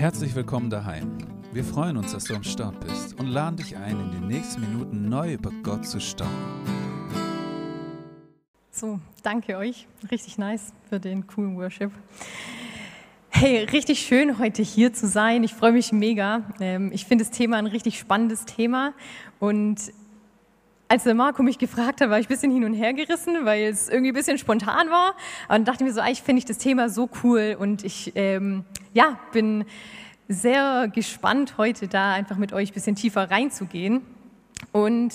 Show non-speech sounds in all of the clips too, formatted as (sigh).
Herzlich willkommen daheim. Wir freuen uns, dass du am Start bist und laden dich ein, in den nächsten Minuten neu über Gott zu staunen. So, danke euch. Richtig nice für den coolen Worship. Hey, richtig schön heute hier zu sein. Ich freue mich mega. Ähm, ich finde das Thema ein richtig spannendes Thema und als der Marco mich gefragt hat, war ich ein bisschen hin und her gerissen, weil es irgendwie ein bisschen spontan war. Und dachte mir so, eigentlich finde ich das Thema so cool und ich ähm, ja, bin sehr gespannt, heute da einfach mit euch ein bisschen tiefer reinzugehen. Und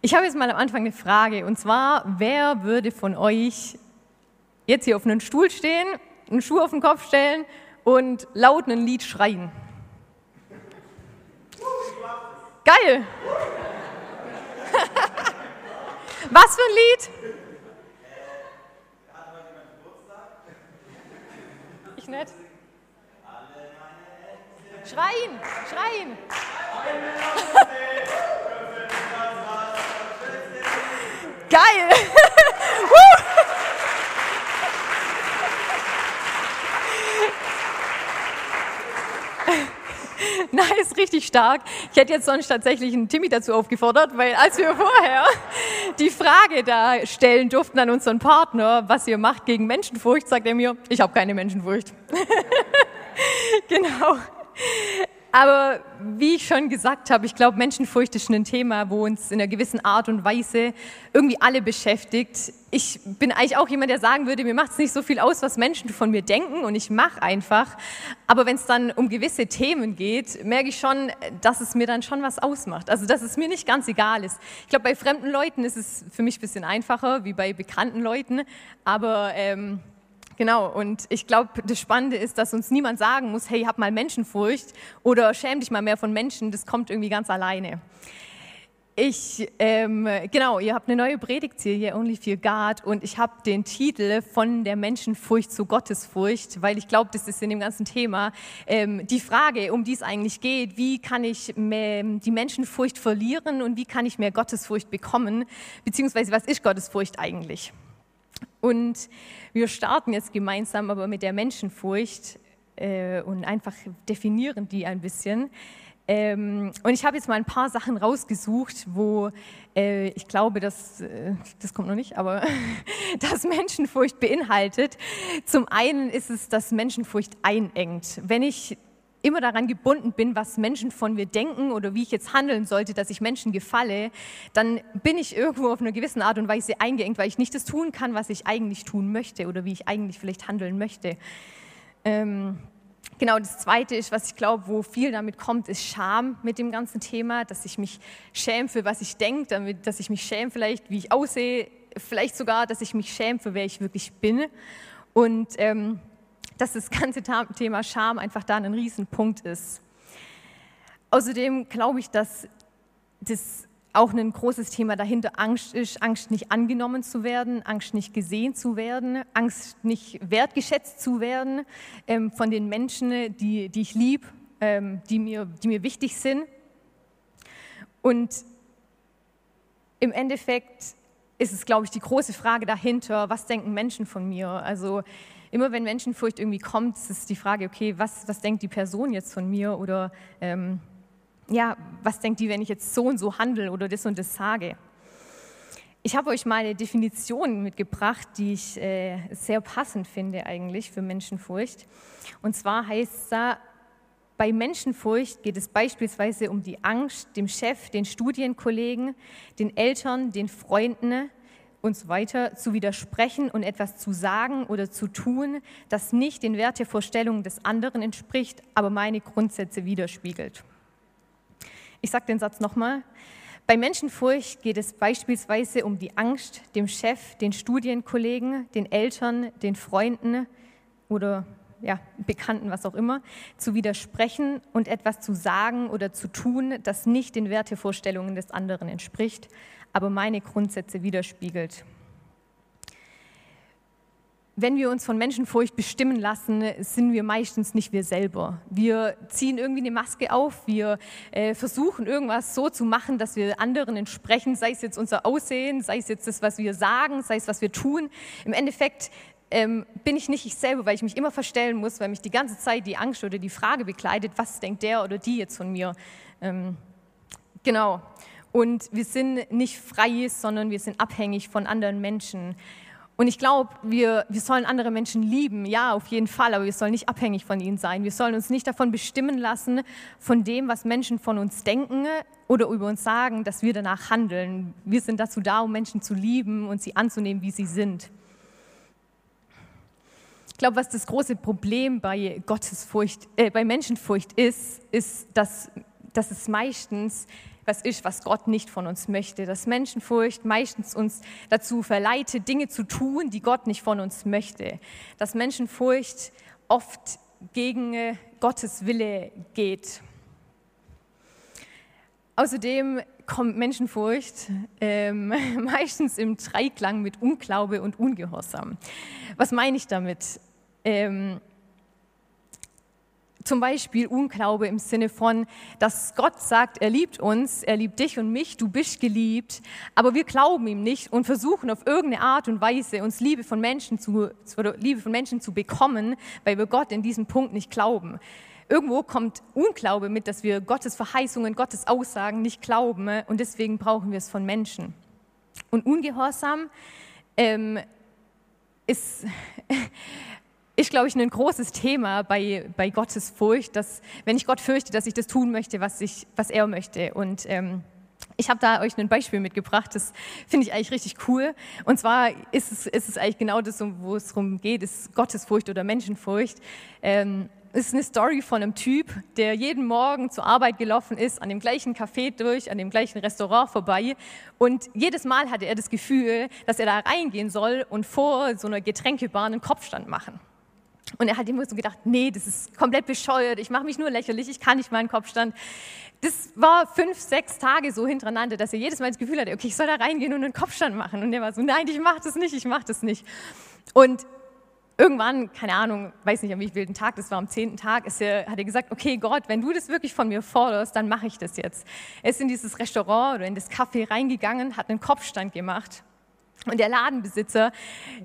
ich habe jetzt mal am Anfang eine Frage und zwar, wer würde von euch jetzt hier auf einen Stuhl stehen, einen Schuh auf den Kopf stellen und laut ein Lied schreien? Geil! (laughs) Was für ein Lied? Ich nicht. Schreien, schreien. (laughs) Geil. (laughs) (laughs) Nice, richtig stark. Ich hätte jetzt sonst tatsächlich einen Timmy dazu aufgefordert, weil als wir vorher die Frage da stellen durften an unseren Partner, was ihr macht gegen Menschenfurcht, sagt er mir, ich habe keine Menschenfurcht. genau. Aber wie ich schon gesagt habe, ich glaube, Menschenfurcht ist ein Thema, wo uns in einer gewissen Art und Weise irgendwie alle beschäftigt. Ich bin eigentlich auch jemand, der sagen würde, mir macht es nicht so viel aus, was Menschen von mir denken und ich mache einfach. Aber wenn es dann um gewisse Themen geht, merke ich schon, dass es mir dann schon was ausmacht. Also, dass es mir nicht ganz egal ist. Ich glaube, bei fremden Leuten ist es für mich ein bisschen einfacher, wie bei bekannten Leuten. Aber ähm, Genau, und ich glaube, das Spannende ist, dass uns niemand sagen muss, hey, hab mal Menschenfurcht oder schäm dich mal mehr von Menschen, das kommt irgendwie ganz alleine. Ich, ähm, genau, ihr habt eine neue Predigtserie, Only Fear God, und ich habe den Titel von der Menschenfurcht zu Gottesfurcht, weil ich glaube, das ist in dem ganzen Thema ähm, die Frage, um die es eigentlich geht, wie kann ich die Menschenfurcht verlieren und wie kann ich mehr Gottesfurcht bekommen, beziehungsweise was ist Gottesfurcht eigentlich? Und wir starten jetzt gemeinsam aber mit der Menschenfurcht äh, und einfach definieren die ein bisschen. Ähm, und ich habe jetzt mal ein paar Sachen rausgesucht, wo äh, ich glaube, dass, äh, das kommt noch nicht, aber (laughs) das Menschenfurcht beinhaltet. Zum einen ist es, dass Menschenfurcht einengt. Wenn ich immer daran gebunden bin, was Menschen von mir denken oder wie ich jetzt handeln sollte, dass ich Menschen gefalle, dann bin ich irgendwo auf eine gewisse Art und Weise eingeengt, weil ich nicht das tun kann, was ich eigentlich tun möchte oder wie ich eigentlich vielleicht handeln möchte. Ähm, genau, das Zweite ist, was ich glaube, wo viel damit kommt, ist Scham mit dem ganzen Thema, dass ich mich schäme für was ich denke, dass ich mich schäme vielleicht, wie ich aussehe, vielleicht sogar, dass ich mich schäme für wer ich wirklich bin. Und ähm, dass das ganze Thema Scham einfach da ein Riesenpunkt ist. Außerdem glaube ich, dass das auch ein großes Thema dahinter Angst ist, Angst nicht angenommen zu werden, Angst nicht gesehen zu werden, Angst nicht wertgeschätzt zu werden ähm, von den Menschen, die, die ich liebe, ähm, die, mir, die mir wichtig sind. Und im Endeffekt ist es, glaube ich, die große Frage dahinter, was denken Menschen von mir? Also immer wenn Menschenfurcht irgendwie kommt, ist die Frage, okay, was, was denkt die Person jetzt von mir oder ähm, ja, was denkt die, wenn ich jetzt so und so handle oder das und das sage? Ich habe euch mal eine Definition mitgebracht, die ich äh, sehr passend finde eigentlich für Menschenfurcht. Und zwar heißt es da, bei Menschenfurcht geht es beispielsweise um die Angst, dem Chef, den Studienkollegen, den Eltern, den Freunden, und so weiter zu widersprechen und etwas zu sagen oder zu tun, das nicht den Wertevorstellungen des anderen entspricht, aber meine Grundsätze widerspiegelt. Ich sage den Satz nochmal. Bei Menschenfurcht geht es beispielsweise um die Angst, dem Chef, den Studienkollegen, den Eltern, den Freunden oder ja, Bekannten, was auch immer, zu widersprechen und etwas zu sagen oder zu tun, das nicht den Wertevorstellungen des anderen entspricht, aber meine Grundsätze widerspiegelt. Wenn wir uns von Menschenfurcht bestimmen lassen, sind wir meistens nicht wir selber. Wir ziehen irgendwie eine Maske auf, wir äh, versuchen irgendwas so zu machen, dass wir anderen entsprechen, sei es jetzt unser Aussehen, sei es jetzt das, was wir sagen, sei es, was wir tun. Im Endeffekt ähm, bin ich nicht ich selber, weil ich mich immer verstellen muss, weil mich die ganze Zeit die Angst oder die Frage begleitet, was denkt der oder die jetzt von mir. Ähm, genau. Und wir sind nicht frei, sondern wir sind abhängig von anderen Menschen. Und ich glaube, wir, wir sollen andere Menschen lieben, ja, auf jeden Fall, aber wir sollen nicht abhängig von ihnen sein. Wir sollen uns nicht davon bestimmen lassen, von dem, was Menschen von uns denken oder über uns sagen, dass wir danach handeln. Wir sind dazu da, um Menschen zu lieben und sie anzunehmen, wie sie sind. Ich glaube, was das große Problem bei Gottesfurcht, äh, bei Menschenfurcht ist, ist, dass, dass es meistens was ist, was Gott nicht von uns möchte. Dass Menschenfurcht meistens uns dazu verleitet, Dinge zu tun, die Gott nicht von uns möchte. Dass Menschenfurcht oft gegen äh, Gottes Wille geht. Außerdem kommt Menschenfurcht ähm, (laughs) meistens im Dreiklang mit Unglaube und Ungehorsam. Was meine ich damit? Ähm, zum Beispiel Unglaube im Sinne von, dass Gott sagt, er liebt uns, er liebt dich und mich, du bist geliebt, aber wir glauben ihm nicht und versuchen auf irgendeine Art und Weise uns Liebe von Menschen zu, Liebe von Menschen zu bekommen, weil wir Gott in diesem Punkt nicht glauben. Irgendwo kommt Unglaube mit, dass wir Gottes Verheißungen, Gottes Aussagen nicht glauben und deswegen brauchen wir es von Menschen. Und Ungehorsam ähm, ist (laughs) ist, glaube ich, ein großes Thema bei, bei Gottes Furcht, dass, wenn ich Gott fürchte, dass ich das tun möchte, was, ich, was er möchte. Und ähm, ich habe da euch ein Beispiel mitgebracht, das finde ich eigentlich richtig cool. Und zwar ist es, ist es eigentlich genau das, wo es darum geht, ist Gottesfurcht oder Menschenfurcht. Ähm, es ist eine Story von einem Typ, der jeden Morgen zur Arbeit gelaufen ist, an dem gleichen Café durch, an dem gleichen Restaurant vorbei. Und jedes Mal hatte er das Gefühl, dass er da reingehen soll und vor so einer Getränkebar einen Kopfstand machen. Und er hat immer so gedacht, nee, das ist komplett bescheuert, ich mache mich nur lächerlich, ich kann nicht meinen Kopfstand. Das war fünf, sechs Tage so hintereinander, dass er jedes Mal das Gefühl hatte, okay, ich soll da reingehen und einen Kopfstand machen. Und er war so, nein, ich mache das nicht, ich mache das nicht. Und irgendwann, keine Ahnung, weiß nicht, an wie vielen Tag das war, am zehnten Tag, er, hat er gesagt, okay, Gott, wenn du das wirklich von mir forderst, dann mache ich das jetzt. Er ist in dieses Restaurant oder in das Café reingegangen, hat einen Kopfstand gemacht und der Ladenbesitzer,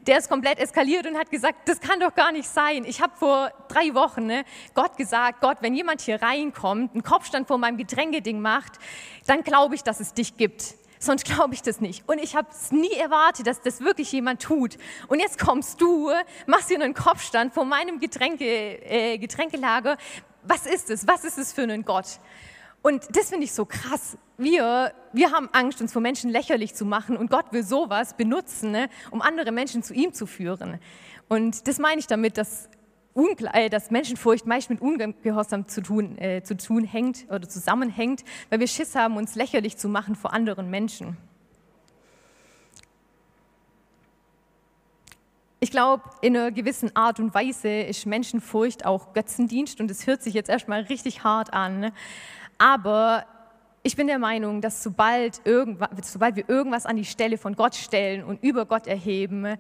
der ist komplett eskaliert und hat gesagt, das kann doch gar nicht sein. Ich habe vor drei Wochen ne, Gott gesagt, Gott, wenn jemand hier reinkommt, einen Kopfstand vor meinem Getränkeding macht, dann glaube ich, dass es dich gibt. Sonst glaube ich das nicht. Und ich habe es nie erwartet, dass das wirklich jemand tut. Und jetzt kommst du, machst hier einen Kopfstand vor meinem Getränke, äh, Getränkelager. Was ist es? Was ist es für ein Gott? Und das finde ich so krass. Wir, wir haben Angst, uns vor Menschen lächerlich zu machen und Gott will sowas benutzen, ne, um andere Menschen zu ihm zu führen. Und das meine ich damit, dass, äh, dass Menschenfurcht meist mit Ungehorsam zu tun, äh, zu tun hängt oder zusammenhängt, weil wir Schiss haben, uns lächerlich zu machen vor anderen Menschen. Ich glaube, in einer gewissen Art und Weise ist Menschenfurcht auch Götzendienst und es hört sich jetzt erstmal richtig hart an. Ne? Aber ich bin der Meinung, dass sobald, sobald wir irgendwas an die Stelle von Gott stellen und über Gott erheben,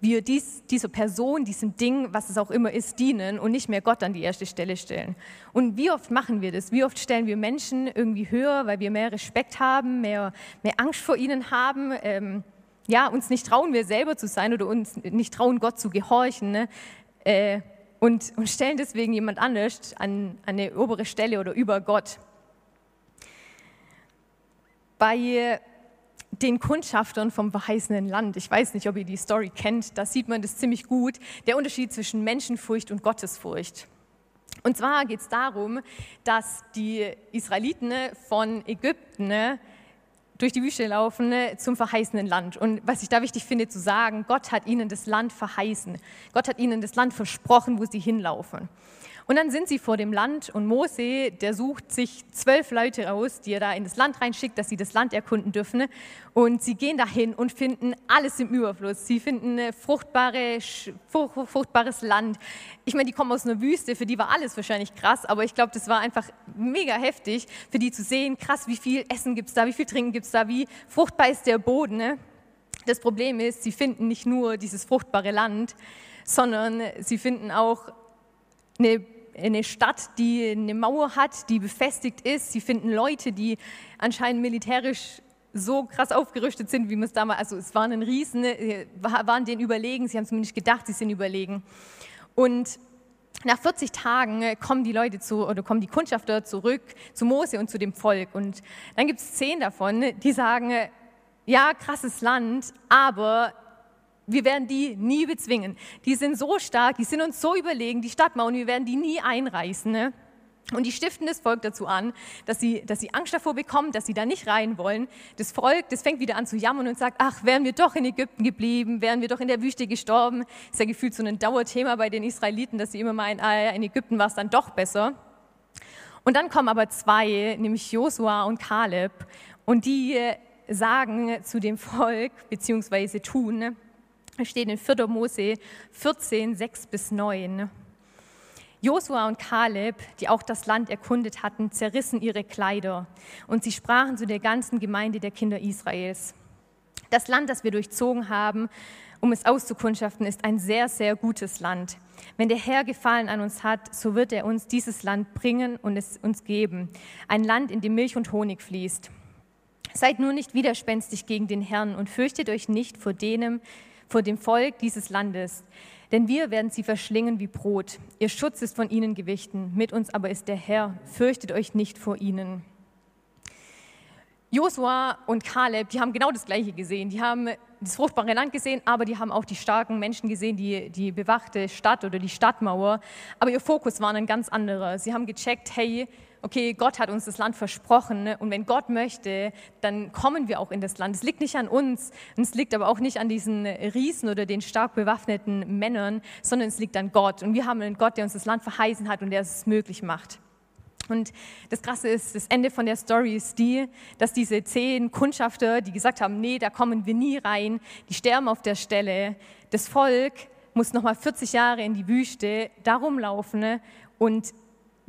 wir dies, dieser Person, diesem Ding, was es auch immer ist, dienen und nicht mehr Gott an die erste Stelle stellen. Und wie oft machen wir das? Wie oft stellen wir Menschen irgendwie höher, weil wir mehr Respekt haben, mehr, mehr Angst vor ihnen haben, ähm, ja, uns nicht trauen, wir selber zu sein oder uns nicht trauen, Gott zu gehorchen. Ne? Äh, und, und stellen deswegen jemand anders an, an eine obere Stelle oder über Gott. Bei den Kundschaftern vom verheißenen Land, ich weiß nicht, ob ihr die Story kennt, da sieht man das ziemlich gut, der Unterschied zwischen Menschenfurcht und Gottesfurcht. Und zwar geht es darum, dass die Israeliten von Ägypten durch die Wüste laufen zum verheißenen Land. Und was ich da wichtig finde zu sagen, Gott hat ihnen das Land verheißen. Gott hat ihnen das Land versprochen, wo sie hinlaufen. Und dann sind sie vor dem Land und Mose, der sucht sich zwölf Leute aus, die er da in das Land reinschickt, dass sie das Land erkunden dürfen. Und sie gehen dahin und finden alles im Überfluss. Sie finden fruchtbare, fruchtbares Land. Ich meine, die kommen aus einer Wüste, für die war alles wahrscheinlich krass, aber ich glaube, das war einfach mega heftig, für die zu sehen, krass, wie viel Essen gibt es da, wie viel Trinken gibt es da, wie fruchtbar ist der Boden. Ne? Das Problem ist, sie finden nicht nur dieses fruchtbare Land, sondern sie finden auch eine eine Stadt, die eine Mauer hat, die befestigt ist. Sie finden Leute, die anscheinend militärisch so krass aufgerüstet sind, wie wir es damals, also es waren ein Riesen, äh, waren denen überlegen, sie haben zumindest gedacht, sie sind überlegen. Und nach 40 Tagen äh, kommen die Leute zu, oder kommen die Kundschafter zurück zu Mose und zu dem Volk. Und dann gibt es zehn davon, die sagen, äh, ja, krasses Land, aber wir werden die nie bezwingen. Die sind so stark, die sind uns so überlegen, die Stadtmauern, wir werden die nie einreißen. Ne? Und die stiften das Volk dazu an, dass sie, dass sie Angst davor bekommen, dass sie da nicht rein wollen. Das Volk, das fängt wieder an zu jammern und sagt, ach, wären wir doch in Ägypten geblieben, wären wir doch in der Wüste gestorben. Ist ja gefühlt so ein Dauerthema bei den Israeliten, dass sie immer meinen, ah, in Ägypten war es dann doch besser. Und dann kommen aber zwei, nämlich Josua und Kaleb, und die sagen zu dem Volk, beziehungsweise tun, steht in 4. Mose 14, 6 bis 9. Josua und Kaleb, die auch das Land erkundet hatten, zerrissen ihre Kleider und sie sprachen zu der ganzen Gemeinde der Kinder Israels. Das Land, das wir durchzogen haben, um es auszukundschaften, ist ein sehr, sehr gutes Land. Wenn der Herr Gefallen an uns hat, so wird er uns dieses Land bringen und es uns geben. Ein Land, in dem Milch und Honig fließt. Seid nur nicht widerspenstig gegen den Herrn und fürchtet euch nicht vor, denen, vor dem Volk dieses Landes denn wir werden sie verschlingen wie Brot. Ihr Schutz ist von ihnen gewichten, mit uns aber ist der Herr. Fürchtet euch nicht vor ihnen. Josua und Kaleb, die haben genau das Gleiche gesehen. Die haben das fruchtbare Land gesehen, aber die haben auch die starken Menschen gesehen, die, die bewachte Stadt oder die Stadtmauer. Aber ihr Fokus war ein ganz anderer. Sie haben gecheckt, hey, okay, Gott hat uns das Land versprochen ne? und wenn Gott möchte, dann kommen wir auch in das Land. Es liegt nicht an uns und es liegt aber auch nicht an diesen Riesen oder den stark bewaffneten Männern, sondern es liegt an Gott. Und wir haben einen Gott, der uns das Land verheißen hat und der es möglich macht. Und das Krasse ist, das Ende von der Story ist die, dass diese zehn Kundschafter, die gesagt haben, nee, da kommen wir nie rein, die sterben auf der Stelle. Das Volk muss nochmal 40 Jahre in die Wüste darum laufen ne? und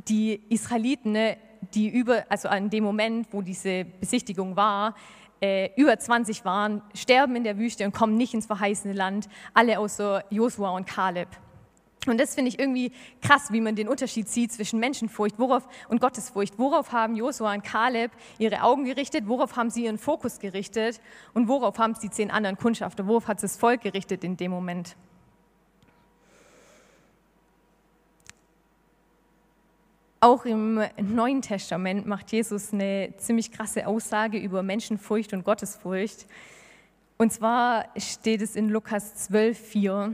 die Israeliten, ne, die über, also an dem Moment, wo diese Besichtigung war, äh, über 20 waren, sterben in der Wüste und kommen nicht ins verheißene Land, alle außer Josua und Kaleb. Und das finde ich irgendwie krass, wie man den Unterschied sieht zwischen Menschenfurcht worauf, und Gottesfurcht. Worauf haben Josua und Kaleb ihre Augen gerichtet? Worauf haben sie ihren Fokus gerichtet? Und worauf haben sie zehn anderen Kundschafter? Worauf hat das Volk gerichtet in dem Moment? Auch im Neuen Testament macht Jesus eine ziemlich krasse Aussage über Menschenfurcht und Gottesfurcht. Und zwar steht es in Lukas 12, 4.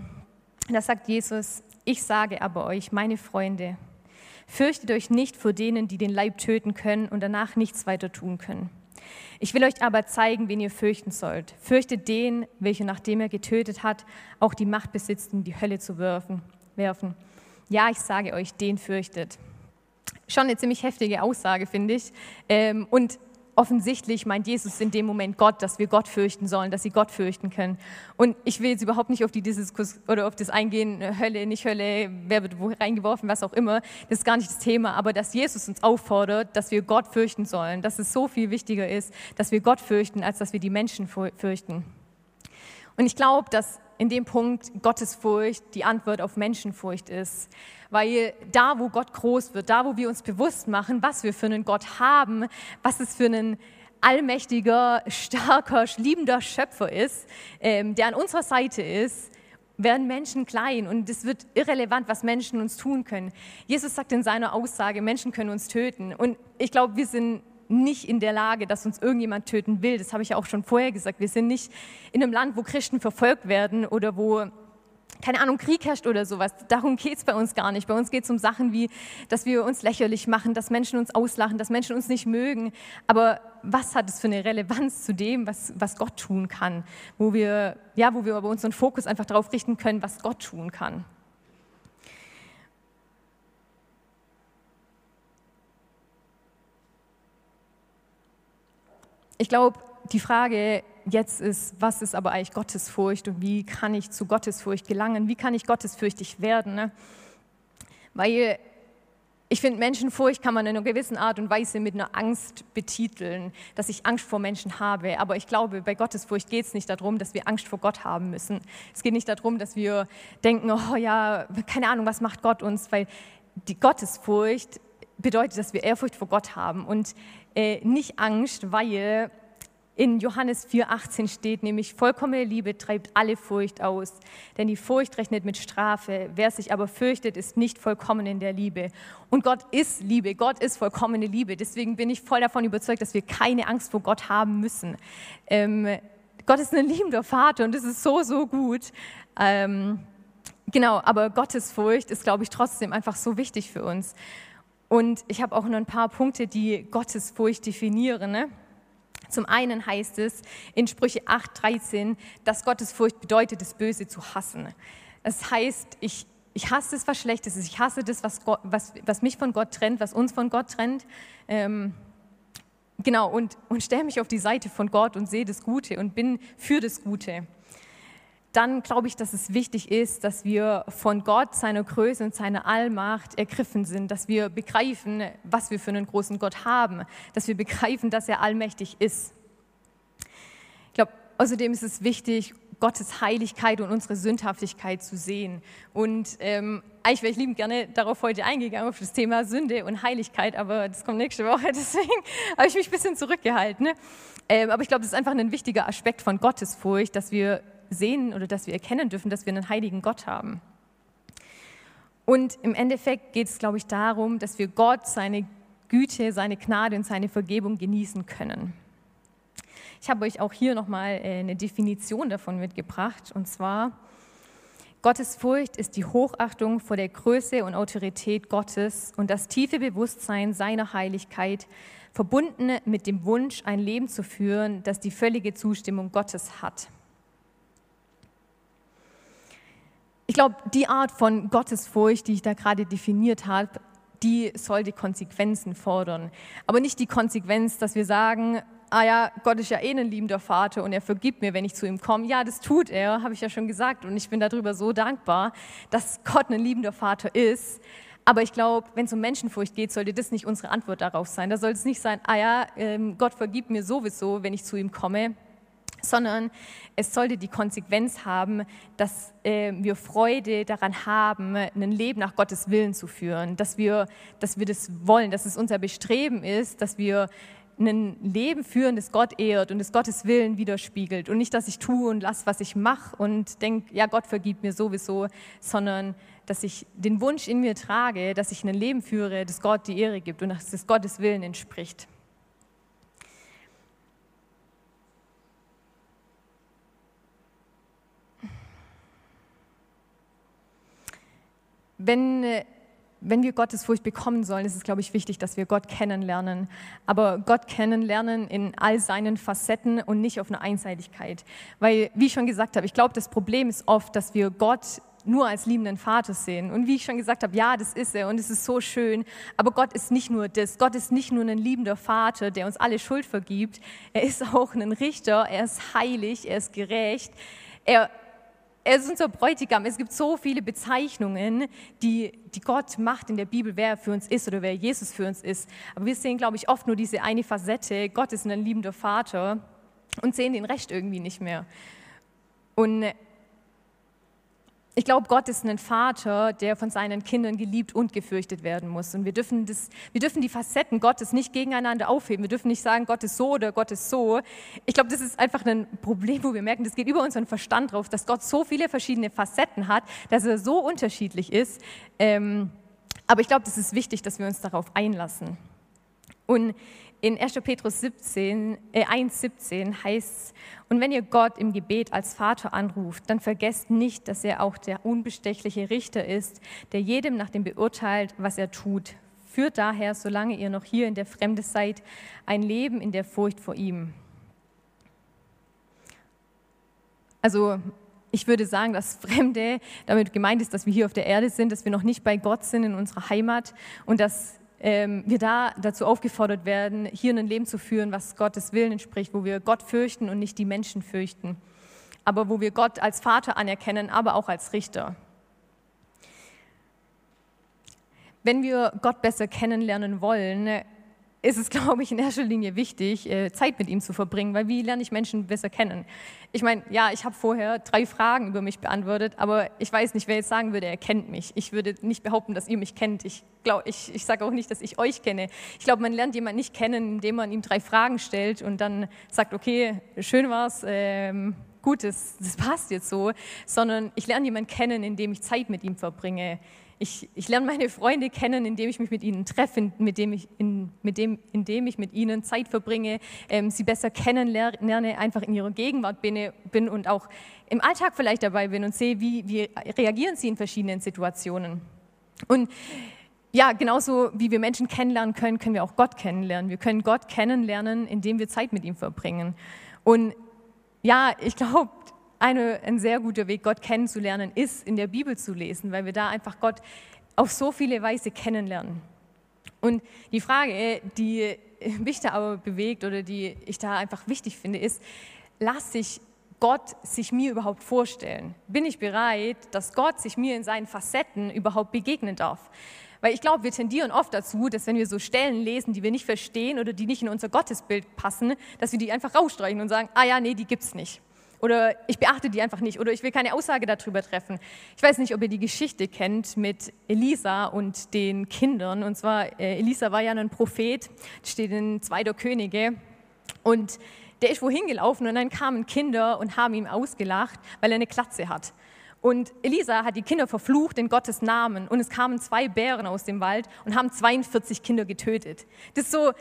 Da sagt Jesus, ich sage aber euch, meine Freunde, fürchtet euch nicht vor denen, die den Leib töten können und danach nichts weiter tun können. Ich will euch aber zeigen, wen ihr fürchten sollt. Fürchtet den, welcher nachdem er getötet hat, auch die Macht besitzt, in die Hölle zu werfen. Ja, ich sage euch, den fürchtet schon eine ziemlich heftige Aussage, finde ich. Ähm, und offensichtlich meint Jesus in dem Moment Gott, dass wir Gott fürchten sollen, dass sie Gott fürchten können. Und ich will jetzt überhaupt nicht auf die Diskus oder auf das eingehen, Hölle, nicht Hölle, wer wird wo reingeworfen, was auch immer. Das ist gar nicht das Thema, aber dass Jesus uns auffordert, dass wir Gott fürchten sollen, dass es so viel wichtiger ist, dass wir Gott fürchten, als dass wir die Menschen fürchten. Und ich glaube, dass in dem Punkt Gottesfurcht die Antwort auf Menschenfurcht ist. Weil da, wo Gott groß wird, da, wo wir uns bewusst machen, was wir für einen Gott haben, was es für einen allmächtiger, starker, liebender Schöpfer ist, ähm, der an unserer Seite ist, werden Menschen klein und es wird irrelevant, was Menschen uns tun können. Jesus sagt in seiner Aussage, Menschen können uns töten. Und ich glaube, wir sind nicht in der Lage, dass uns irgendjemand töten will. Das habe ich ja auch schon vorher gesagt. Wir sind nicht in einem Land, wo Christen verfolgt werden oder wo keine Ahnung, Krieg herrscht oder sowas. Darum geht es bei uns gar nicht. Bei uns geht es um Sachen wie, dass wir uns lächerlich machen, dass Menschen uns auslachen, dass Menschen uns nicht mögen. Aber was hat es für eine Relevanz zu dem, was, was Gott tun kann? Wo wir, ja, wo wir aber unseren Fokus einfach darauf richten können, was Gott tun kann. Ich glaube, die Frage jetzt ist, was ist aber eigentlich Gottesfurcht und wie kann ich zu Gottesfurcht gelangen? Wie kann ich gottesfürchtig werden? Ne? Weil ich finde, Menschenfurcht kann man in einer gewissen Art und Weise mit einer Angst betiteln, dass ich Angst vor Menschen habe. Aber ich glaube, bei Gottesfurcht geht es nicht darum, dass wir Angst vor Gott haben müssen. Es geht nicht darum, dass wir denken, oh ja, keine Ahnung, was macht Gott uns? Weil die Gottesfurcht bedeutet, dass wir Ehrfurcht vor Gott haben und äh, nicht Angst, weil in Johannes 4,18 steht nämlich, vollkommene Liebe treibt alle Furcht aus, denn die Furcht rechnet mit Strafe. Wer sich aber fürchtet, ist nicht vollkommen in der Liebe. Und Gott ist Liebe, Gott ist vollkommene Liebe. Deswegen bin ich voll davon überzeugt, dass wir keine Angst vor Gott haben müssen. Ähm, Gott ist ein liebender Vater und das ist so, so gut. Ähm, genau, aber Gottes Furcht ist, glaube ich, trotzdem einfach so wichtig für uns. Und ich habe auch noch ein paar Punkte, die Gottes Furcht definieren. Ne? Zum einen heißt es in Sprüche 8,13, dass Gottesfurcht bedeutet, das Böse zu hassen. Das heißt, ich, ich hasse das, was schlecht ist. Ich hasse das, was, Gott, was, was mich von Gott trennt, was uns von Gott trennt. Ähm, genau, und, und stelle mich auf die Seite von Gott und sehe das Gute und bin für das Gute dann glaube ich, dass es wichtig ist, dass wir von Gott, seiner Größe und seiner Allmacht ergriffen sind, dass wir begreifen, was wir für einen großen Gott haben, dass wir begreifen, dass er allmächtig ist. Ich glaube, außerdem ist es wichtig, Gottes Heiligkeit und unsere Sündhaftigkeit zu sehen. Und ähm, eigentlich wäre ich liebend gerne darauf heute eingegangen, auf das Thema Sünde und Heiligkeit, aber das kommt nächste Woche, (laughs) deswegen habe ich mich ein bisschen zurückgehalten. Ne? Ähm, aber ich glaube, das ist einfach ein wichtiger Aspekt von Gottesfurcht, dass wir sehen oder dass wir erkennen dürfen, dass wir einen heiligen Gott haben. Und im Endeffekt geht es, glaube ich, darum, dass wir Gott, seine Güte, seine Gnade und seine Vergebung genießen können. Ich habe euch auch hier nochmal äh, eine Definition davon mitgebracht. Und zwar, Gottes Furcht ist die Hochachtung vor der Größe und Autorität Gottes und das tiefe Bewusstsein seiner Heiligkeit, verbunden mit dem Wunsch, ein Leben zu führen, das die völlige Zustimmung Gottes hat. Ich glaube, die Art von Gottesfurcht, die ich da gerade definiert habe, die soll die Konsequenzen fordern. Aber nicht die Konsequenz, dass wir sagen, ah ja, Gott ist ja eh ein liebender Vater und er vergibt mir, wenn ich zu ihm komme. Ja, das tut er, habe ich ja schon gesagt. Und ich bin darüber so dankbar, dass Gott ein liebender Vater ist. Aber ich glaube, wenn es um Menschenfurcht geht, sollte das nicht unsere Antwort darauf sein. Da soll es nicht sein, ah ja, ähm, Gott vergibt mir sowieso, wenn ich zu ihm komme sondern es sollte die Konsequenz haben, dass äh, wir Freude daran haben, ein Leben nach Gottes Willen zu führen, dass wir, dass wir das wollen, dass es unser Bestreben ist, dass wir ein Leben führen, das Gott ehrt und das Gottes Willen widerspiegelt. Und nicht, dass ich tue und lasse, was ich mache und denke, ja, Gott vergibt mir sowieso, sondern dass ich den Wunsch in mir trage, dass ich ein Leben führe, das Gott die Ehre gibt und dass es Gottes Willen entspricht. Wenn, äh, wenn wir Gottes Furcht bekommen sollen, ist es, glaube ich, wichtig, dass wir Gott kennenlernen. Aber Gott kennenlernen in all seinen Facetten und nicht auf eine Einseitigkeit. Weil, wie ich schon gesagt habe, ich glaube, das Problem ist oft, dass wir Gott nur als liebenden Vater sehen. Und wie ich schon gesagt habe, ja, das ist er und es ist so schön. Aber Gott ist nicht nur das. Gott ist nicht nur ein liebender Vater, der uns alle Schuld vergibt. Er ist auch ein Richter. Er ist heilig. Er ist gerecht. Er er ist unser Bräutigam. Es gibt so viele Bezeichnungen, die, die Gott macht in der Bibel, wer er für uns ist oder wer Jesus für uns ist. Aber wir sehen, glaube ich, oft nur diese eine Facette. Gott ist ein liebender Vater und sehen den Recht irgendwie nicht mehr. Und ich glaube, Gott ist ein Vater, der von seinen Kindern geliebt und gefürchtet werden muss. Und wir dürfen, das, wir dürfen die Facetten Gottes nicht gegeneinander aufheben. Wir dürfen nicht sagen, Gott ist so oder Gott ist so. Ich glaube, das ist einfach ein Problem, wo wir merken, das geht über unseren Verstand drauf, dass Gott so viele verschiedene Facetten hat, dass er so unterschiedlich ist. Ähm, aber ich glaube, das ist wichtig, dass wir uns darauf einlassen. Und in 1. Petrus 17, äh 1,17 heißt es, und wenn ihr Gott im Gebet als Vater anruft, dann vergesst nicht, dass er auch der unbestechliche Richter ist, der jedem nach dem beurteilt, was er tut. Führt daher, solange ihr noch hier in der Fremde seid, ein Leben in der Furcht vor ihm. Also ich würde sagen, dass Fremde damit gemeint ist, dass wir hier auf der Erde sind, dass wir noch nicht bei Gott sind in unserer Heimat und dass ähm, wir da dazu aufgefordert werden, hier ein Leben zu führen, was Gottes Willen entspricht, wo wir Gott fürchten und nicht die Menschen fürchten, aber wo wir Gott als Vater anerkennen, aber auch als Richter. Wenn wir Gott besser kennenlernen wollen, ist es, (laughs) glaube ich, in erster Linie wichtig, äh, Zeit mit ihm zu verbringen, weil wie lerne ich Menschen besser kennen? Ich meine, ja, ich habe vorher drei Fragen über mich beantwortet, aber ich weiß nicht, wer jetzt sagen würde, er kennt mich. Ich würde nicht behaupten, dass ihr mich kennt. Ich, ich, ich sage auch nicht, dass ich euch kenne. Ich glaube, man lernt jemanden nicht kennen, indem man ihm drei Fragen stellt und dann sagt, okay, schön war's, ähm, gut, das, das passt jetzt so, sondern ich lerne jemanden kennen, indem ich Zeit mit ihm verbringe ich, ich, lerne meine Freunde kennen, indem ich mich mit ihnen treffe, mit ich, in, mit dem, indem ich mit ihnen Zeit verbringe, ähm, sie besser kennenlerne, einfach in ihrer Gegenwart bin, bin, und auch im Alltag vielleicht dabei bin und sehe, wie, wie reagieren sie in verschiedenen Situationen. Und ja, genauso wie wir Menschen kennenlernen können, können wir auch Gott kennenlernen. Wir können Gott kennenlernen, indem wir Zeit mit ihm verbringen. Und ja, ich glaube, eine, ein sehr guter Weg, Gott kennenzulernen, ist, in der Bibel zu lesen, weil wir da einfach Gott auf so viele Weise kennenlernen. Und die Frage, die mich da aber bewegt oder die ich da einfach wichtig finde, ist, lass sich Gott sich mir überhaupt vorstellen? Bin ich bereit, dass Gott sich mir in seinen Facetten überhaupt begegnen darf? Weil ich glaube, wir tendieren oft dazu, dass wenn wir so Stellen lesen, die wir nicht verstehen oder die nicht in unser Gottesbild passen, dass wir die einfach rausstreichen und sagen, ah ja, nee, die gibt's nicht. Oder ich beachte die einfach nicht oder ich will keine Aussage darüber treffen. Ich weiß nicht, ob ihr die Geschichte kennt mit Elisa und den Kindern. Und zwar, äh, Elisa war ja ein Prophet, steht in Zweiter Könige. Und der ist wohin gelaufen und dann kamen Kinder und haben ihm ausgelacht, weil er eine Klatze hat. Und Elisa hat die Kinder verflucht in Gottes Namen. Und es kamen zwei Bären aus dem Wald und haben 42 Kinder getötet. Das ist so,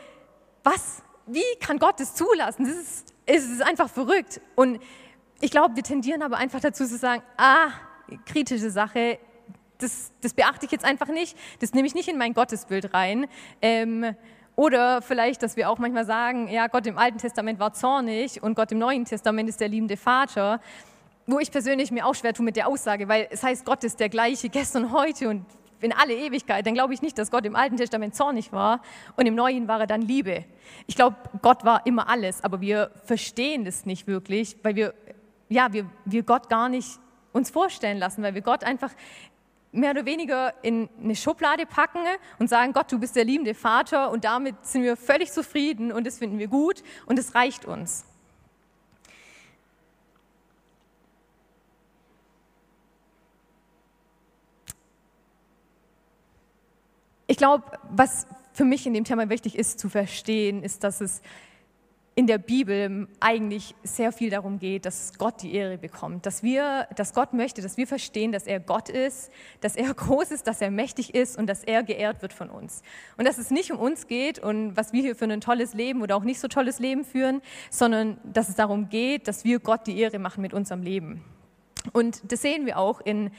was? Wie kann Gott das zulassen? Das ist, es ist einfach verrückt. Und ich glaube, wir tendieren aber einfach dazu zu sagen, ah, kritische Sache, das, das beachte ich jetzt einfach nicht, das nehme ich nicht in mein Gottesbild rein. Ähm, oder vielleicht, dass wir auch manchmal sagen, ja, Gott im Alten Testament war zornig und Gott im Neuen Testament ist der liebende Vater. Wo ich persönlich mir auch schwer tue mit der Aussage, weil es heißt, Gott ist der gleiche gestern, heute und in alle Ewigkeit, dann glaube ich nicht, dass Gott im Alten Testament zornig war und im Neuen war er dann Liebe. Ich glaube, Gott war immer alles, aber wir verstehen das nicht wirklich, weil wir ja, wir, wir Gott gar nicht uns vorstellen lassen, weil wir Gott einfach mehr oder weniger in eine Schublade packen und sagen, Gott, du bist der liebende Vater und damit sind wir völlig zufrieden und das finden wir gut und es reicht uns. Ich glaube, was für mich in dem Thema wichtig ist zu verstehen, ist, dass es in der Bibel eigentlich sehr viel darum geht, dass Gott die Ehre bekommt, dass wir, dass Gott möchte, dass wir verstehen, dass er Gott ist, dass er (laughs) groß ist, dass er mächtig ist und dass er geehrt wird von uns. Und dass es nicht um uns geht und was wir hier für ein tolles Leben oder auch nicht so tolles Leben führen, sondern dass es darum geht, dass wir Gott die Ehre machen mit unserem Leben. Und das sehen wir auch in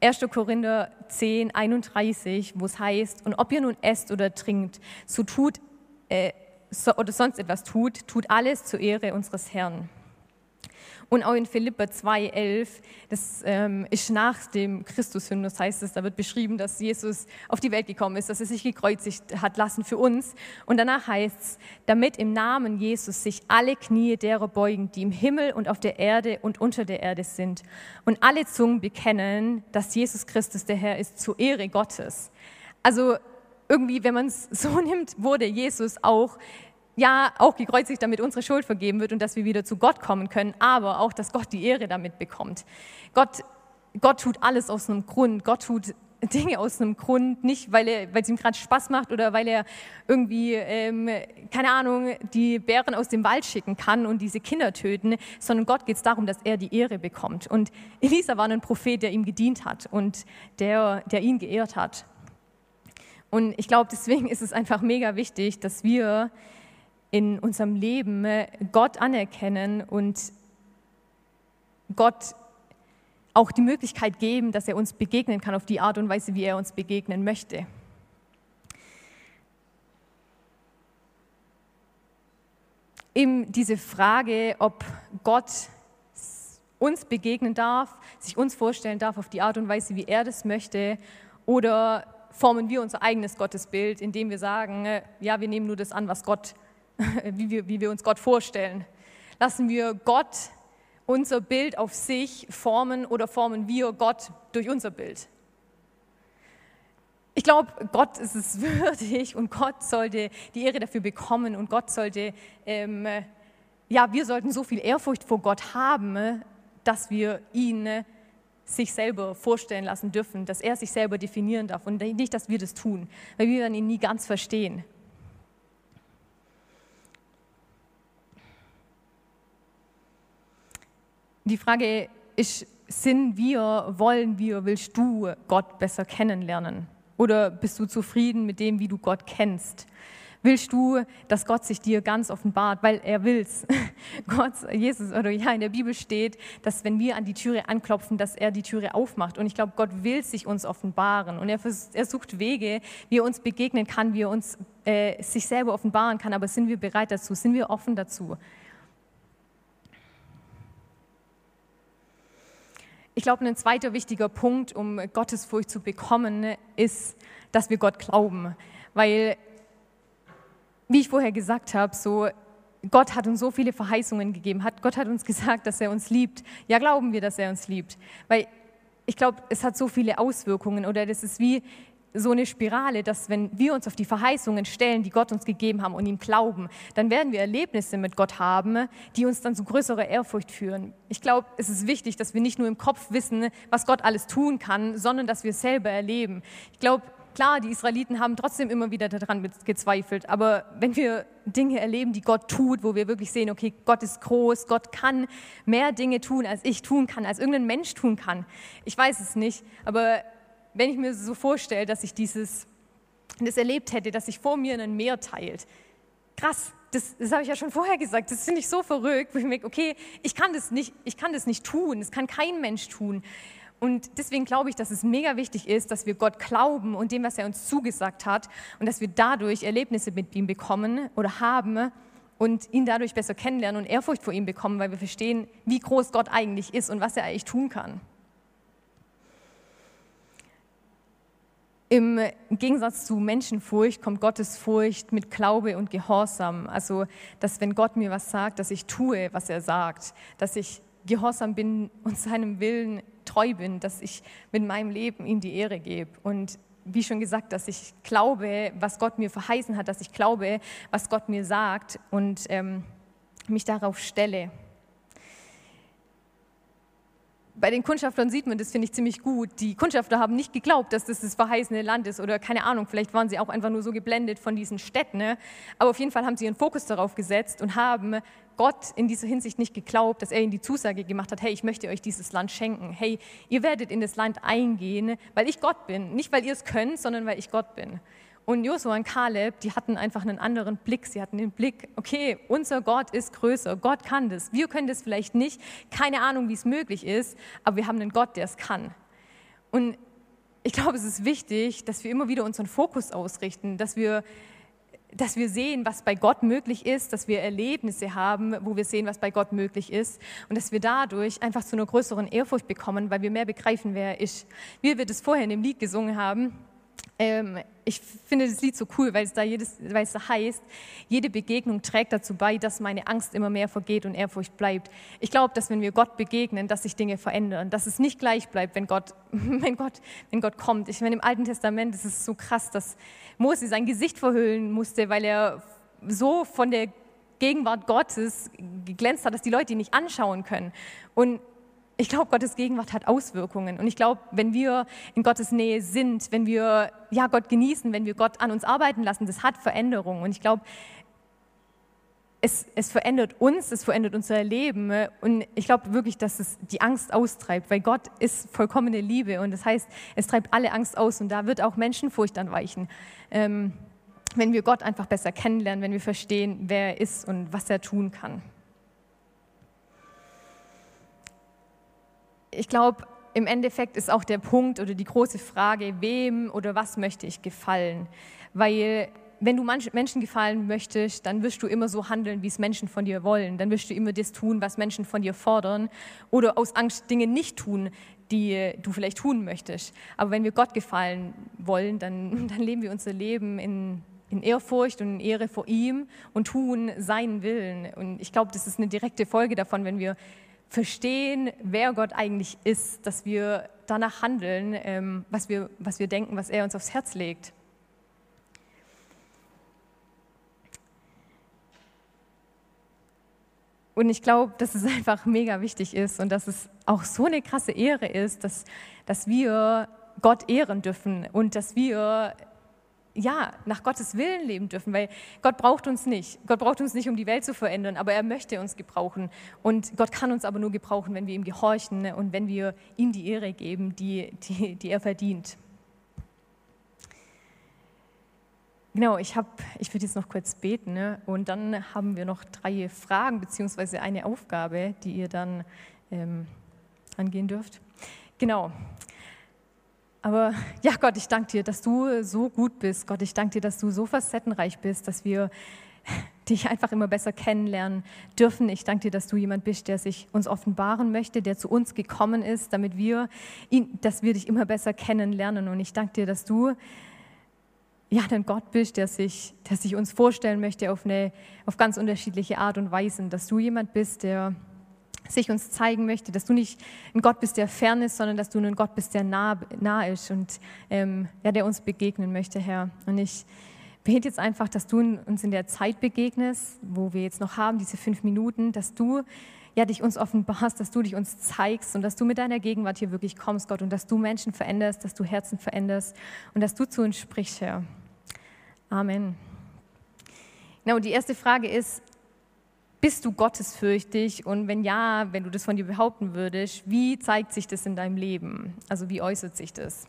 1. Korinther 10, 31, wo es heißt, und ob ihr nun esst oder trinkt, so tut äh, so, oder sonst etwas tut, tut alles zur Ehre unseres Herrn. Und auch in Philippa 2,11, das ähm, ist nach dem Christushymnus, heißt es, da wird beschrieben, dass Jesus auf die Welt gekommen ist, dass er sich gekreuzigt hat lassen für uns. Und danach heißt es, damit im Namen Jesus sich alle Knie derer beugen, die im Himmel und auf der Erde und unter der Erde sind. Und alle Zungen bekennen, dass Jesus Christus der Herr ist, zur Ehre Gottes. Also irgendwie, wenn man es (laughs) so nimmt, wurde Jesus auch ja auch gekreuzigt, damit unsere Schuld vergeben wird und dass wir wieder zu Gott kommen können, aber auch, dass Gott die Ehre damit bekommt. Gott, Gott tut alles aus einem Grund. Gott tut (laughs) Dinge aus einem Grund, nicht weil, es ihm gerade Spaß macht oder weil er irgendwie, ähm, keine Ahnung, die Bären aus dem Wald schicken kann und diese Kinder töten, sondern Gott geht es darum, dass er die Ehre bekommt. Und Elisa war ein Prophet, der ihm gedient hat und der, der ihn geehrt hat. Und ich glaube, deswegen ist es einfach mega wichtig, dass wir in unserem Leben äh, Gott anerkennen und Gott auch die Möglichkeit geben, dass er uns begegnen kann auf die Art und Weise, wie er uns begegnen möchte. Eben diese Frage, ob Gott uns begegnen darf, sich uns vorstellen darf auf die Art und Weise, wie er das möchte, oder formen wir unser eigenes Gottesbild, indem wir sagen, äh, ja, wir nehmen nur das an, was Gott, (laughs) wie wir, wie wir uns Gott vorstellen. Lassen wir Gott unser Bild auf sich formen oder formen wir Gott durch unser Bild? ich glaube, Gott ist es (laughs) würdig und Gott sollte die Ehre dafür bekommen und Gott sollte, ähm, ja, wir sollten so viel Ehrfurcht vor Gott haben, dass wir ihn sich selber vorstellen lassen dürfen, dass er sich selber definieren darf und nicht, dass wir das tun, weil wir werden ihn nie ganz verstehen. Die Frage ist, sind wir, wollen wir, willst du Gott besser kennenlernen? Oder bist du zufrieden mit dem, wie du Gott kennst? Willst du, dass Gott sich dir ganz offenbart, weil er will's? (laughs) Gott, Jesus oder ja in der Bibel steht, dass wenn wir an die Türe anklopfen, dass er die Türe aufmacht. Und ich glaube, Gott will sich uns offenbaren und er, er sucht Wege, wie er uns begegnen kann, wie er uns äh, sich selber offenbaren kann. Aber sind wir bereit dazu? Sind wir offen dazu? Ich glaube, ein zweiter wichtiger Punkt, um Gottesfurcht zu bekommen, ist, dass wir Gott glauben. Weil, wie ich vorher gesagt habe, so Gott hat uns so viele Verheißungen gegeben, hat, Gott hat uns (laughs) gesagt, dass er uns liebt. Ja, glauben wir, dass er uns liebt. Weil ich glaube, es hat so viele Auswirkungen oder das ist wie, so eine Spirale, dass wenn wir uns auf die Verheißungen stellen, die Gott uns gegeben haben und ihm glauben, dann werden wir Erlebnisse mit Gott haben, die uns dann zu größerer Ehrfurcht führen. Ich glaube, es ist wichtig, dass wir nicht nur im Kopf wissen, was Gott alles tun kann, sondern dass wir es selber erleben. Ich glaube, klar, die Israeliten haben trotzdem immer wieder daran gezweifelt, aber wenn wir Dinge erleben, die Gott tut, wo wir wirklich sehen, okay, Gott ist groß, Gott kann mehr Dinge tun, als ich tun kann, als irgendein Mensch tun kann. Ich weiß es nicht, aber wenn ich mir so vorstelle, dass ich dieses, das erlebt hätte, dass sich vor mir ein Meer teilt. Krass, das, das habe ich ja schon vorher gesagt, das finde ich so verrückt, wo ich merke, okay, ich kann, das nicht, ich kann das nicht tun, das kann kein Mensch tun. Und deswegen glaube ich, dass es mega wichtig ist, dass wir Gott glauben und dem, was er uns zugesagt hat und dass wir dadurch Erlebnisse mit ihm bekommen oder haben und ihn dadurch besser kennenlernen und Ehrfurcht vor ihm bekommen, weil wir verstehen, wie groß Gott eigentlich ist und was er eigentlich tun kann. Im Gegensatz zu Menschenfurcht kommt Gottesfurcht mit Glaube und Gehorsam. Also, dass wenn Gott mir was sagt, dass ich tue, was er sagt, dass ich gehorsam bin und seinem Willen treu bin, dass ich mit meinem Leben ihm die Ehre gebe. Und wie schon gesagt, dass ich glaube, was Gott mir verheißen hat, dass ich glaube, was Gott mir sagt und ähm, mich darauf stelle bei den Kundschaftlern sieht man das, finde ich, ziemlich gut. Die Kundschafter haben nicht geglaubt, dass das das verheißene Land ist oder keine Ahnung, vielleicht waren sie auch einfach nur so geblendet von diesen Städten. Ne? Aber auf jeden Fall haben sie ihren Fokus darauf gesetzt und haben Gott in dieser Hinsicht nicht geglaubt, dass er ihnen die Zusage gemacht hat, hey, ich möchte euch dieses Land schenken. Hey, ihr werdet in das Land eingehen, weil ich Gott bin. Nicht, weil ihr es könnt, sondern weil ich Gott bin. Und Josua und Kaleb, die hatten einfach einen anderen Blick. Sie hatten den Blick, okay, unser Gott ist größer, Gott kann das. Wir können das vielleicht nicht, keine Ahnung, wie es möglich ist, aber wir haben einen Gott, der es kann. Und ich glaube, es ist wichtig, dass wir immer wieder unseren Fokus ausrichten, dass wir, dass wir sehen, was bei Gott möglich ist, dass wir Erlebnisse haben, wo wir sehen, was bei Gott möglich ist und dass wir dadurch einfach zu einer größeren Ehrfurcht bekommen, weil wir mehr begreifen, wer er ist. Wie wir das vorher in dem Lied gesungen haben, ähm, ich finde das Lied so cool, weil es, da jedes, weil es da heißt, jede Begegnung trägt dazu bei, dass meine Angst immer mehr vergeht und Ehrfurcht bleibt. Ich glaube, dass wenn wir Gott begegnen, dass sich Dinge verändern, dass es nicht gleich bleibt, wenn Gott, (laughs) wenn Gott, wenn Gott kommt. Ich meine, im Alten Testament ist es so krass, dass Mose sein Gesicht verhüllen musste, weil er so von der Gegenwart Gottes geglänzt hat, dass die Leute ihn nicht anschauen können. Und ich glaube, Gottes Gegenwart hat Auswirkungen. Und ich glaube, wenn wir in Gottes Nähe sind, wenn wir ja, Gott genießen, wenn wir Gott an uns arbeiten lassen, das hat Veränderungen. Und ich glaube, es, es, verändert uns, es verändert unser Leben. Und ich glaube wirklich, dass es die Angst austreibt, weil Gott ist vollkommene Liebe. Und das heißt, es treibt alle Angst aus und da wird auch Menschenfurcht anweichen. Ähm, wenn wir Gott einfach besser kennenlernen, wenn wir verstehen, wer er ist und was er tun kann. Ich glaube, im Endeffekt ist auch der Punkt oder die große Frage, wem oder was möchte ich gefallen? Weil wenn du Menschen gefallen möchtest, dann wirst du immer so handeln, wie es Menschen von dir wollen. Dann wirst du immer das tun, was Menschen von dir fordern oder aus Angst Dinge nicht tun, die du vielleicht tun möchtest. Aber wenn wir Gott gefallen wollen, dann, (laughs) dann leben wir unser Leben in, in Ehrfurcht und in Ehre vor ihm und tun seinen Willen. Und ich glaube, das ist eine direkte Folge davon, wenn wir verstehen, wer Gott eigentlich ist, dass wir danach handeln, ähm, was, wir, was wir denken, was er uns aufs Herz legt. Und ich glaube, dass es (laughs) einfach mega wichtig ist und dass es auch so eine krasse Ehre ist, dass, dass wir Gott ehren dürfen und dass wir ja, nach Gottes Willen leben dürfen, weil Gott braucht uns nicht. Gott braucht uns nicht, um die Welt zu verändern, aber er möchte uns gebrauchen. Und Gott kann uns aber nur gebrauchen, wenn wir ihm gehorchen und wenn wir ihm die Ehre geben, die, die, die er verdient. Genau, ich, ich würde jetzt noch kurz beten ne? und dann haben wir noch drei Fragen beziehungsweise eine Aufgabe, die ihr dann ähm, angehen dürft. Genau. Aber (laughs) ja, Gott, ich danke dir, dass du so gut bist. Gott, ich danke dir, dass du so facettenreich bist, dass wir (laughs) dich einfach immer besser kennenlernen dürfen. Ich danke dir, dass du jemand bist, der sich uns offenbaren möchte, der zu uns gekommen ist, damit wir, ihn, dass wir dich immer besser kennenlernen. Und ich danke dir, dass du ja, ein Gott bist, der sich, der sich uns vorstellen möchte auf, eine, auf ganz unterschiedliche Art und Weise, dass du jemand bist, der sich uns zeigen möchte, dass du nicht ein Gott bist, der fern ist, sondern dass du ein Gott bist, der nah, nah ist und ähm, ja, der uns begegnen möchte, Herr. Und ich bete jetzt einfach, dass du uns in der Zeit begegnest, wo wir jetzt noch haben, diese fünf Minuten, dass du ja, dich uns offenbarst, dass du dich uns zeigst und dass du mit deiner Gegenwart hier wirklich kommst, Gott, und dass du Menschen veränderst, dass du Herzen veränderst und dass du zu uns sprichst, Herr. Amen. Genau, die erste Frage ist, bist du gottesfürchtig? Und wenn ja, wenn du das von dir behaupten würdest, wie zeigt sich das in deinem Leben? Also wie äußert sich das?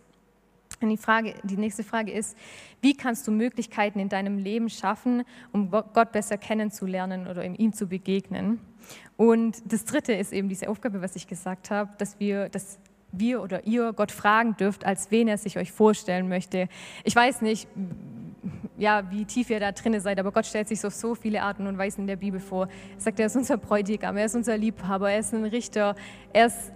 Und die, Frage, die nächste Frage ist, wie kannst du Möglichkeiten in deinem Leben schaffen, um Gott besser kennenzulernen oder ihm zu begegnen? Und das dritte ist eben diese Aufgabe, was ich gesagt habe, dass wir, dass wir oder ihr Gott fragen dürft, als wen er sich euch vorstellen möchte. Ich weiß nicht, ja, wie tief ihr da drin seid, aber Gott stellt sich so auf so viele Arten und Weisen in der Bibel vor. Er sagt, er ist unser Bräutigam, er ist unser Liebhaber, er ist ein Richter, er ist,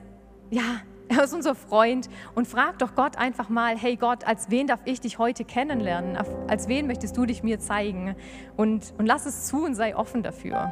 ja, er ist unser Freund und frag doch Gott einfach mal, hey Gott, als wen darf ich dich heute kennenlernen? Als wen möchtest du dich mir zeigen? Und, und lass es zu und sei offen dafür.